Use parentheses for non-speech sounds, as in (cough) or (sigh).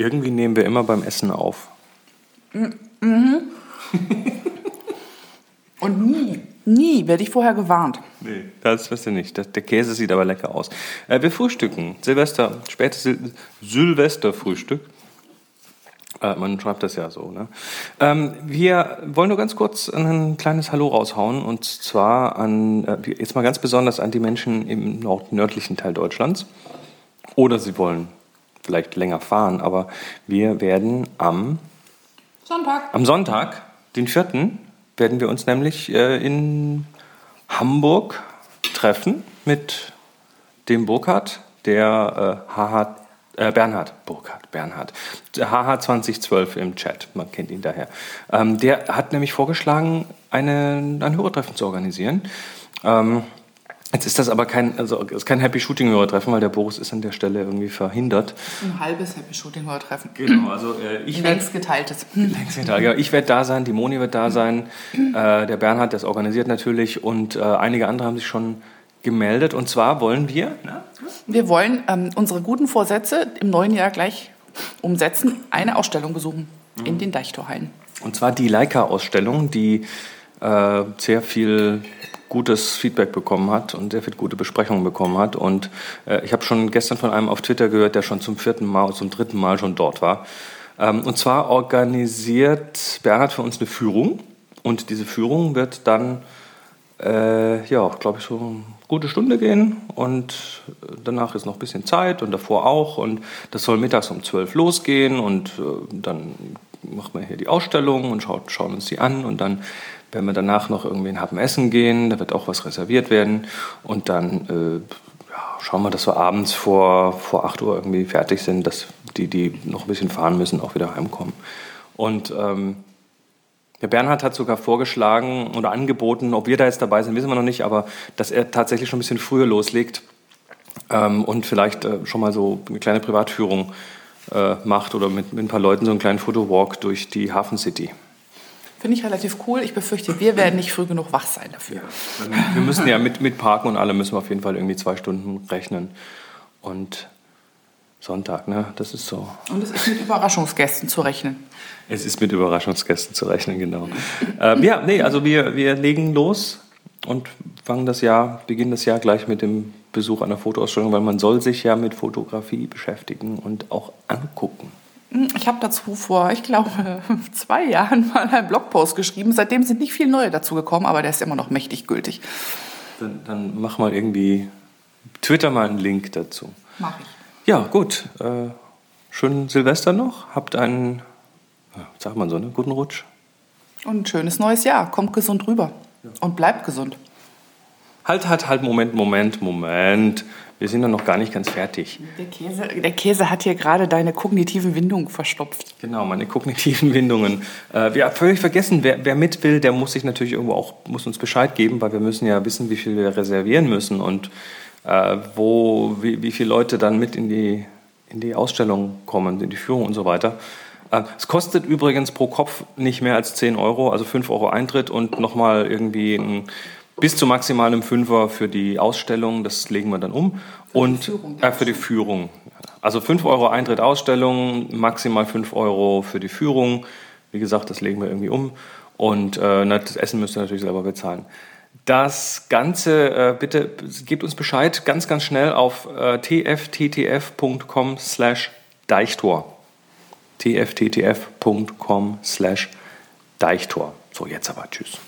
Irgendwie nehmen wir immer beim Essen auf. Und nie, nie werde ich vorher gewarnt. Nee, das wisst ihr nicht. Das, der Käse sieht aber lecker aus. Äh, wir frühstücken. Silvester, spätes Sil Silvesterfrühstück. Äh, man schreibt das ja so. Ne? Ähm, wir wollen nur ganz kurz ein kleines Hallo raushauen. Und zwar an, äh, jetzt mal ganz besonders an die Menschen im nord nördlichen Teil Deutschlands. Oder sie wollen vielleicht länger fahren. Aber wir werden am Sonntag. am Sonntag, den 4., werden wir uns nämlich äh, in Hamburg treffen mit dem Burkhardt, der äh, HH, äh, Bernhard, Burkhardt, Bernhard, der HH 2012 im Chat, man kennt ihn daher. Ähm, der hat nämlich vorgeschlagen, eine, ein Hörertreffen zu organisieren. Ähm, Jetzt ist das aber kein, also es ist kein Happy Shooting Hörertreffen, weil der Boris ist an der Stelle irgendwie verhindert. Ein halbes Happy Shooting heute treffen. Genau, also äh, ich werde Längst geteiltes. ja, ich werde da sein, die Moni wird da sein, äh, der Bernhard, das organisiert natürlich und äh, einige andere haben sich schon gemeldet. Und zwar wollen wir, na, Wir wollen ähm, unsere guten Vorsätze im neuen Jahr gleich umsetzen, eine Ausstellung besuchen in den Deichtorhallen. und zwar die Leica-Ausstellung, die äh, sehr viel gutes Feedback bekommen hat und sehr viel gute Besprechungen bekommen hat. Und äh, ich habe schon gestern von einem auf Twitter gehört, der schon zum vierten Mal, zum dritten Mal schon dort war. Ähm, und zwar organisiert Bernhard für uns eine Führung. Und diese Führung wird dann äh, ja, glaube ich, so eine gute Stunde gehen und danach ist noch ein bisschen Zeit und davor auch und das soll mittags um 12 losgehen und äh, dann macht man hier die Ausstellung und schaut, schauen uns die an und dann werden wir danach noch irgendwie in Happen essen gehen, da wird auch was reserviert werden und dann äh, ja, schauen wir, dass wir abends vor, vor 8 Uhr irgendwie fertig sind, dass die, die noch ein bisschen fahren müssen, auch wieder heimkommen. Und ähm, der Bernhard hat sogar vorgeschlagen oder angeboten, ob wir da jetzt dabei sind, wissen wir noch nicht, aber dass er tatsächlich schon ein bisschen früher loslegt ähm, und vielleicht äh, schon mal so eine kleine Privatführung äh, macht oder mit, mit ein paar Leuten so einen kleinen Fotowalk durch die Hafen City. Finde ich relativ cool. Ich befürchte, wir werden nicht früh genug wach sein dafür. Wir müssen ja mit, mit Parken und allem müssen wir auf jeden Fall irgendwie zwei Stunden rechnen. Und Sonntag, ne? Das ist so. Und es ist mit Überraschungsgästen zu rechnen. Es ist mit Überraschungsgästen zu rechnen, genau. ähm, ja, nee, also wir, wir legen los und fangen das Jahr, beginnen das Jahr gleich mit dem Besuch einer Fotoausstellung, weil man soll sich ja mit Fotografie beschäftigen und auch angucken. Ich habe dazu vor, ich glaube, (laughs) zwei Jahren mal einen Blogpost geschrieben. Seitdem sind nicht viele neue dazu gekommen, aber der ist immer noch mächtig gültig. Dann, dann mach mal irgendwie, twitter mal einen Link dazu. Mach ich. Ja, gut. Äh, schönen Silvester noch. Habt einen, ja, sagt man so, ne? Guten Rutsch. Und ein schönes neues Jahr. Kommt gesund rüber. Und bleibt gesund. Halt, halt, halt, Moment, Moment, Moment. Wir sind ja noch gar nicht ganz fertig. Der Käse, der Käse hat hier gerade deine kognitiven Windungen verstopft. Genau, meine kognitiven (laughs) Windungen. Äh, wir haben völlig vergessen, wer, wer mit will, der muss sich natürlich irgendwo auch, muss uns Bescheid geben, weil wir müssen ja wissen, wie viel wir reservieren müssen und äh, wo, wie, wie viele Leute dann mit in die, in die Ausstellung kommen, in die Führung und so weiter. Äh, es kostet übrigens pro Kopf nicht mehr als 10 Euro, also 5 Euro Eintritt und nochmal irgendwie ein, bis zu maximal einem Fünfer für die Ausstellung, das legen wir dann um. und Führung der äh, für die Führung. Also 5 Euro Eintritt Ausstellung, maximal 5 Euro für die Führung. Wie gesagt, das legen wir irgendwie um. Und äh, das Essen müsst ihr natürlich selber bezahlen. Das Ganze, äh, bitte gebt uns Bescheid ganz, ganz schnell auf äh, tfttf.com slash Deichtor. tfttf.com slash Deichtor. So, jetzt aber tschüss.